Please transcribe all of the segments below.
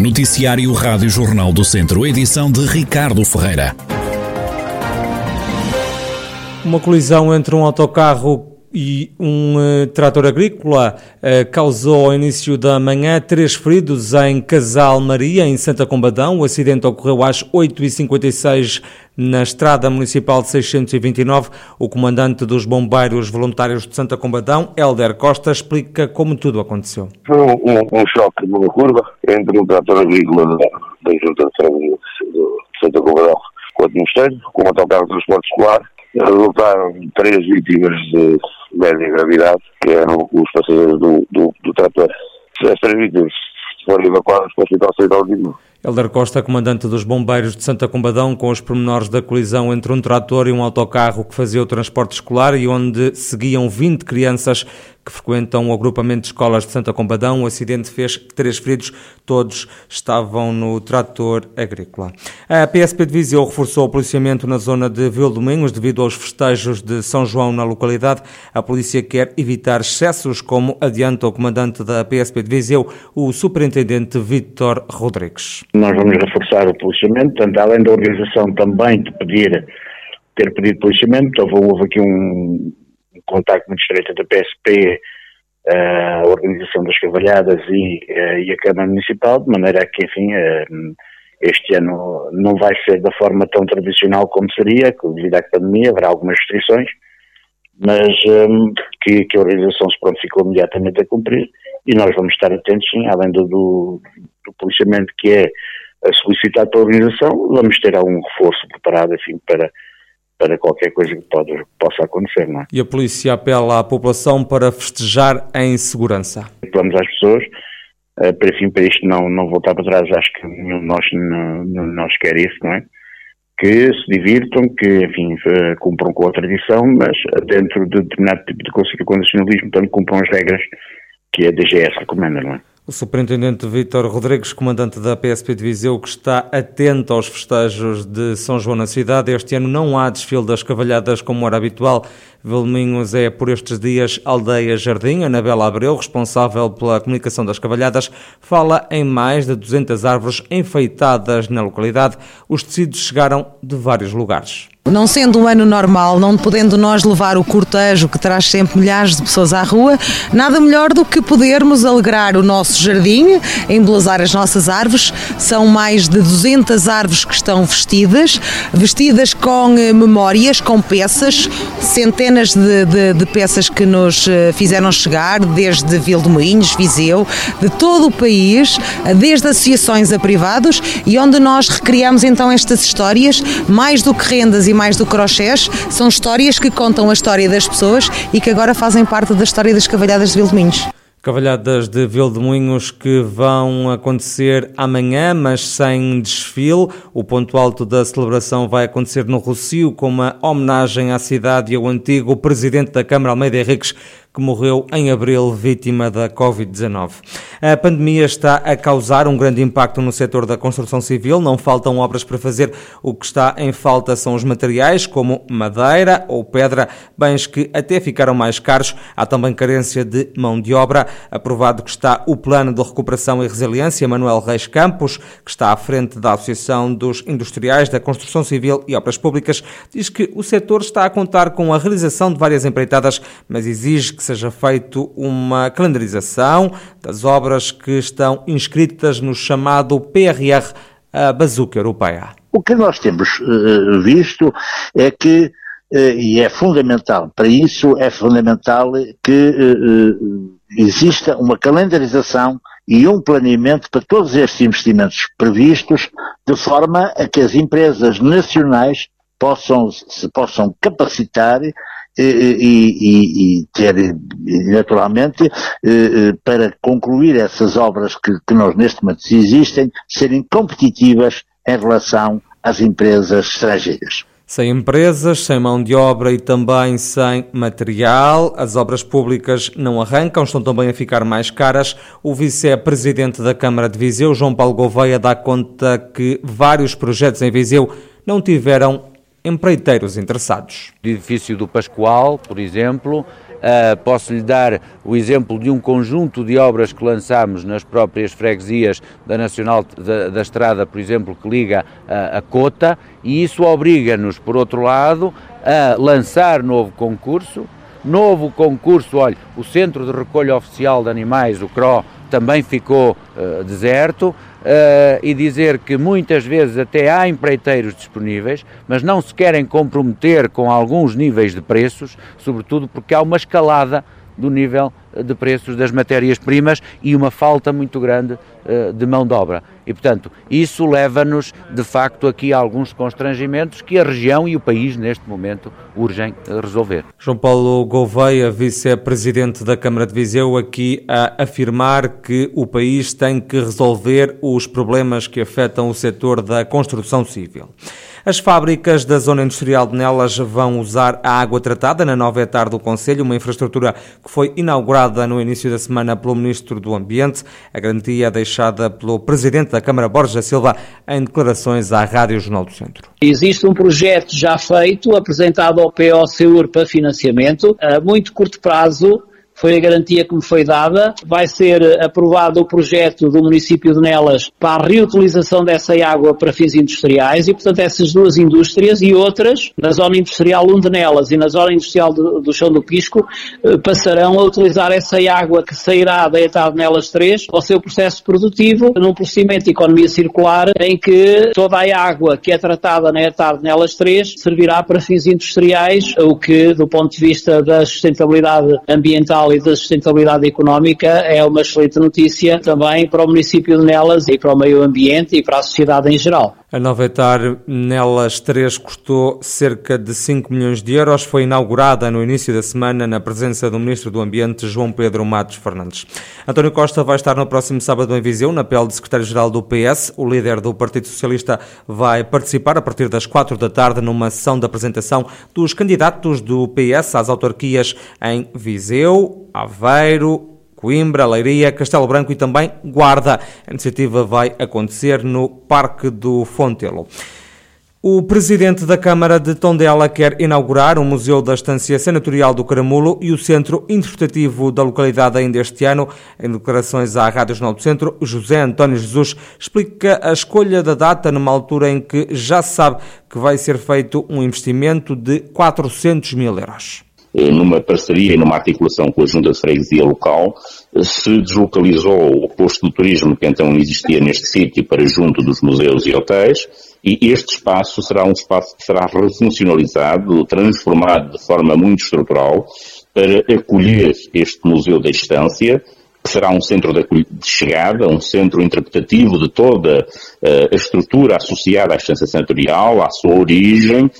Noticiário Rádio Jornal do Centro, edição de Ricardo Ferreira. Uma colisão entre um autocarro e um uh, trator agrícola uh, causou ao início da manhã três feridos em Casal Maria, em Santa Combadão. O acidente ocorreu às 8h56 na Estrada Municipal de 629. O comandante dos Bombeiros Voluntários de Santa Combadão, Helder Costa, explica como tudo aconteceu. Foi um, um, um choque numa curva entre um trator agrícola da, Junta de Santa Combadão com o Ministério, com um autocarro de transporte escolar. Resultaram três vítimas de média gravidade, que eram os passageiros do, do, do trator. As três vítimas foram evacuadas para o Hospital Central de Helder Costa, comandante dos Bombeiros de Santa Combadão, com os pormenores da colisão entre um trator e um autocarro que fazia o transporte escolar e onde seguiam 20 crianças que frequentam o agrupamento de escolas de Santa Combadão. O acidente fez três feridos, todos estavam no trator agrícola. A PSP de Viseu reforçou o policiamento na zona de Vildomingos devido aos festejos de São João na localidade. A polícia quer evitar excessos, como adianta o comandante da PSP de Viseu, o superintendente Vítor Rodrigues. Nós vamos reforçar o policiamento, portanto, além da organização também de pedir, ter pedido policiamento, houve, houve aqui um contacto muito estreito da PSP, eh, a organização das cavalhadas e, eh, e, a Câmara Municipal, de maneira que, enfim, eh, este ano não vai ser da forma tão tradicional como seria, devido à pandemia, haverá algumas restrições, mas que, que, a organização se prontificou imediatamente a cumprir e nós vamos estar atentos, sim, além do, do, do policiamento que é solicitado pela organização, vamos ter algum reforço preparado, enfim, para, para qualquer coisa que pode, possa acontecer. Não é? E a polícia apela à população para festejar em segurança? Apelamos às pessoas uh, para, enfim, para isto não, não voltar para trás, acho que nenhum de nós, de nós quer isso, não é? Que se divirtam, que, enfim, uh, cumpram com a tradição, mas dentro de determinado tipo de condicionalismo, portanto, cumpram as regras que a DGS recomenda, não é? O superintendente Vítor Rodrigues, comandante da PSP de Viseu, que está atento aos festejos de São João na cidade. Este ano não há desfile das cavalhadas como era habitual. Velminhos é, por estes dias, Aldeia Jardim. Anabela Abreu, responsável pela comunicação das cavalhadas, fala em mais de 200 árvores enfeitadas na localidade. Os tecidos chegaram de vários lugares. Não sendo um ano normal, não podendo nós levar o cortejo que traz sempre milhares de pessoas à rua, nada melhor do que podermos alegrar o nosso jardim, embelezar as nossas árvores. São mais de 200 árvores que estão vestidas, vestidas com eh, memórias, com peças, centenas de, de, de peças que nos eh, fizeram chegar, desde Vildomoinhos, Viseu, de todo o país, desde associações a privados, e onde nós recriamos então estas histórias, mais do que rendas e mais do crochês, são histórias que contam a história das pessoas e que agora fazem parte da história das cavalhadas de Vildominhos. Cavalhadas de Vildemunhos que vão acontecer amanhã, mas sem desfile. O ponto alto da celebração vai acontecer no Rocio, com uma homenagem à cidade e ao antigo presidente da Câmara, Almeida Henriques, que morreu em abril vítima da Covid-19. A pandemia está a causar um grande impacto no setor da construção civil, não faltam obras para fazer. O que está em falta são os materiais, como madeira ou pedra, bens que até ficaram mais caros. Há também carência de mão de obra. Aprovado que está o Plano de Recuperação e Resiliência, Manuel Reis Campos, que está à frente da Associação dos Industriais da Construção Civil e Obras Públicas, diz que o setor está a contar com a realização de várias empreitadas, mas exige que seja feito uma calendarização das obras que estão inscritas no chamado PRR, a Bazuca Europeia. O que nós temos uh, visto é que, uh, e é fundamental, para isso é fundamental que exista uma calendarização e um planeamento para todos estes investimentos previstos, de forma a que as empresas nacionais possam, se possam capacitar e, e, e ter, naturalmente, para concluir essas obras que, que nós neste momento existem, serem competitivas em relação às empresas estrangeiras. Sem empresas, sem mão de obra e também sem material, as obras públicas não arrancam, estão também a ficar mais caras. O vice-presidente da Câmara de Viseu, João Paulo Gouveia, dá conta que vários projetos em Viseu não tiveram empreiteiros interessados. O edifício do Pascoal, por exemplo, Uh, Posso-lhe dar o exemplo de um conjunto de obras que lançámos nas próprias freguesias da Nacional da, da Estrada, por exemplo, que liga a, a Cota, e isso obriga-nos, por outro lado, a lançar novo concurso. Novo concurso, olha, o Centro de Recolha Oficial de Animais, o CRO, também ficou uh, deserto uh, e dizer que muitas vezes até há empreiteiros disponíveis, mas não se querem comprometer com alguns níveis de preços, sobretudo porque há uma escalada do nível de preços das matérias-primas e uma falta muito grande de mão de obra. E, portanto, isso leva-nos, de facto, aqui a alguns constrangimentos que a região e o país, neste momento, urgem resolver. João Paulo Gouveia, vice-presidente da Câmara de Viseu, aqui a afirmar que o país tem que resolver os problemas que afetam o setor da construção civil. As fábricas da zona industrial de Nelas vão usar a água tratada na nova etar do Conselho, uma infraestrutura que foi inaugurada no início da semana pelo Ministro do Ambiente. A garantia é deixada pelo Presidente da Câmara, Borja Silva, em declarações à Rádio Jornal do Centro. Existe um projeto já feito, apresentado ao PO para financiamento, a muito curto prazo, foi a garantia que me foi dada. Vai ser aprovado o projeto do município de Nelas para a reutilização dessa água para fins industriais e, portanto, essas duas indústrias e outras, na zona industrial 1 de Nelas e na zona industrial do, do Chão do Pisco, eh, passarão a utilizar essa água que sairá da etapa Nelas 3 ao seu processo produtivo, num procedimento de economia circular em que toda a água que é tratada na etapa Nelas 3 servirá para fins industriais, o que, do ponto de vista da sustentabilidade ambiental e da sustentabilidade económica é uma excelente notícia também para o município de Nelas e para o meio ambiente e para a sociedade em geral. A nova etar Nelas 3 custou cerca de 5 milhões de euros. Foi inaugurada no início da semana na presença do Ministro do Ambiente, João Pedro Matos Fernandes. António Costa vai estar no próximo sábado em Viseu, na pele de secretário-geral do PS. O líder do Partido Socialista vai participar a partir das 4 da tarde numa sessão de apresentação dos candidatos do PS às autarquias em Viseu, Aveiro, Coimbra, Leiria, Castelo Branco e também Guarda. A iniciativa vai acontecer no Parque do Fontelo. O presidente da Câmara de Tondela quer inaugurar o Museu da Estância Senatorial do Caramulo e o Centro Interpretativo da localidade ainda este ano. Em declarações à Rádio Jornal do Centro, José António Jesus explica a escolha da data numa altura em que já se sabe que vai ser feito um investimento de 400 mil euros. Eh, numa parceria e numa articulação com a Junta de Freguesia local, eh, se deslocalizou o posto de turismo que então existia neste sítio para junto dos museus e hotéis, e este espaço será um espaço que será refuncionalizado, transformado de forma muito estrutural, para acolher este Museu da Estância, que será um centro de chegada, um centro interpretativo de toda uh, a estrutura associada à estância senatorial, à sua origem, uh,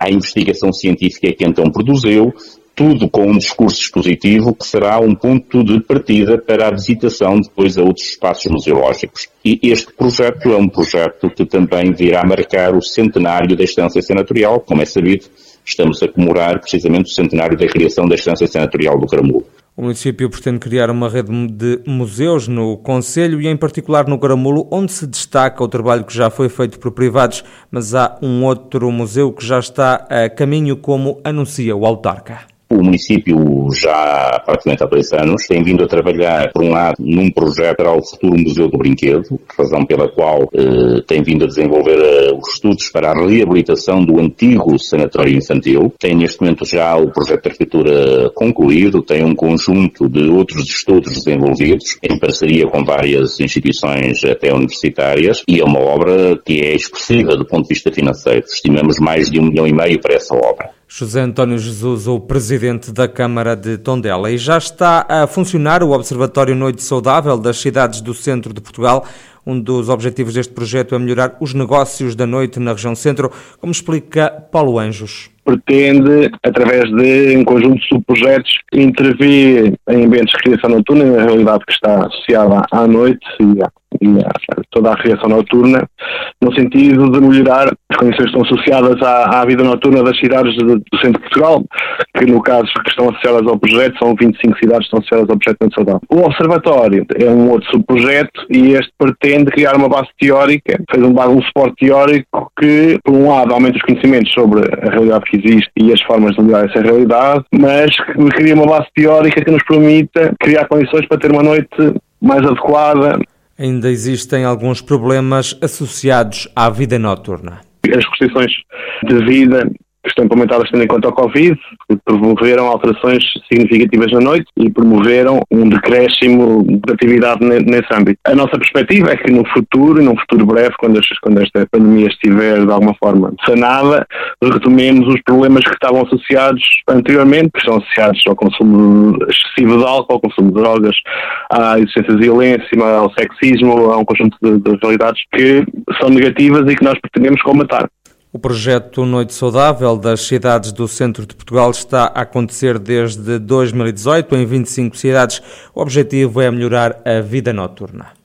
à investigação científica que então produziu, tudo com um discurso expositivo que será um ponto de partida para a visitação depois a outros espaços museológicos. E este projeto é um projeto que também virá marcar o centenário da estância senatorial, como é sabido, estamos a comemorar precisamente o centenário da criação da estância senatorial do Caramulo. O município pretende criar uma rede de museus no Conselho e, em particular, no Caramulo, onde se destaca o trabalho que já foi feito por privados, mas há um outro museu que já está a caminho, como anuncia o autarca. O município já praticamente há dois anos tem vindo a trabalhar, por um lado, num projeto para o futuro Museu do Brinquedo, razão pela qual eh, tem vindo a desenvolver eh, os estudos para a reabilitação do antigo sanatório infantil. Tem neste momento já o projeto de arquitetura concluído, tem um conjunto de outros estudos desenvolvidos em parceria com várias instituições até universitárias e é uma obra que é expressiva do ponto de vista financeiro. Estimamos mais de um milhão e meio para essa obra. José António Jesus, o presidente da Câmara de Tondela. E já está a funcionar o Observatório Noite Saudável das cidades do centro de Portugal. Um dos objetivos deste projeto é melhorar os negócios da noite na região centro, como explica Paulo Anjos pretende, através de um conjunto de subprojetos, intervir em ambientes de criação noturna, na realidade que está associada à noite e toda a reação noturna, no sentido de melhorar as condições que estão associadas à, à vida noturna das cidades do, do centro de Portugal, que no caso que estão associadas ao projeto, são 25 cidades que estão associadas ao projeto de saudável. O Observatório é um outro subprojeto e este pretende criar uma base teórica, fez um, um suporte teórico que, por um lado, aumenta os conhecimentos sobre a realidade que existe e as formas de melhorar essa realidade, mas que cria uma base teórica que nos permita criar condições para ter uma noite mais adequada. Ainda existem alguns problemas associados à vida noturna. As restrições de vida estão implementadas tendo em conta o Covid, promoveram alterações significativas na noite e promoveram um decréscimo de atividade nesse âmbito. A nossa perspectiva é que no futuro, e num futuro breve, quando, quando esta pandemia estiver de alguma forma sanada, retomemos os problemas que estavam associados anteriormente, que estão associados ao consumo excessivo de álcool, ao consumo de drogas, à existência de violência, ao sexismo, a um conjunto de, de realidades que são negativas e que nós pretendemos combatar. O projeto Noite Saudável das cidades do centro de Portugal está a acontecer desde 2018 em 25 cidades. O objetivo é melhorar a vida noturna.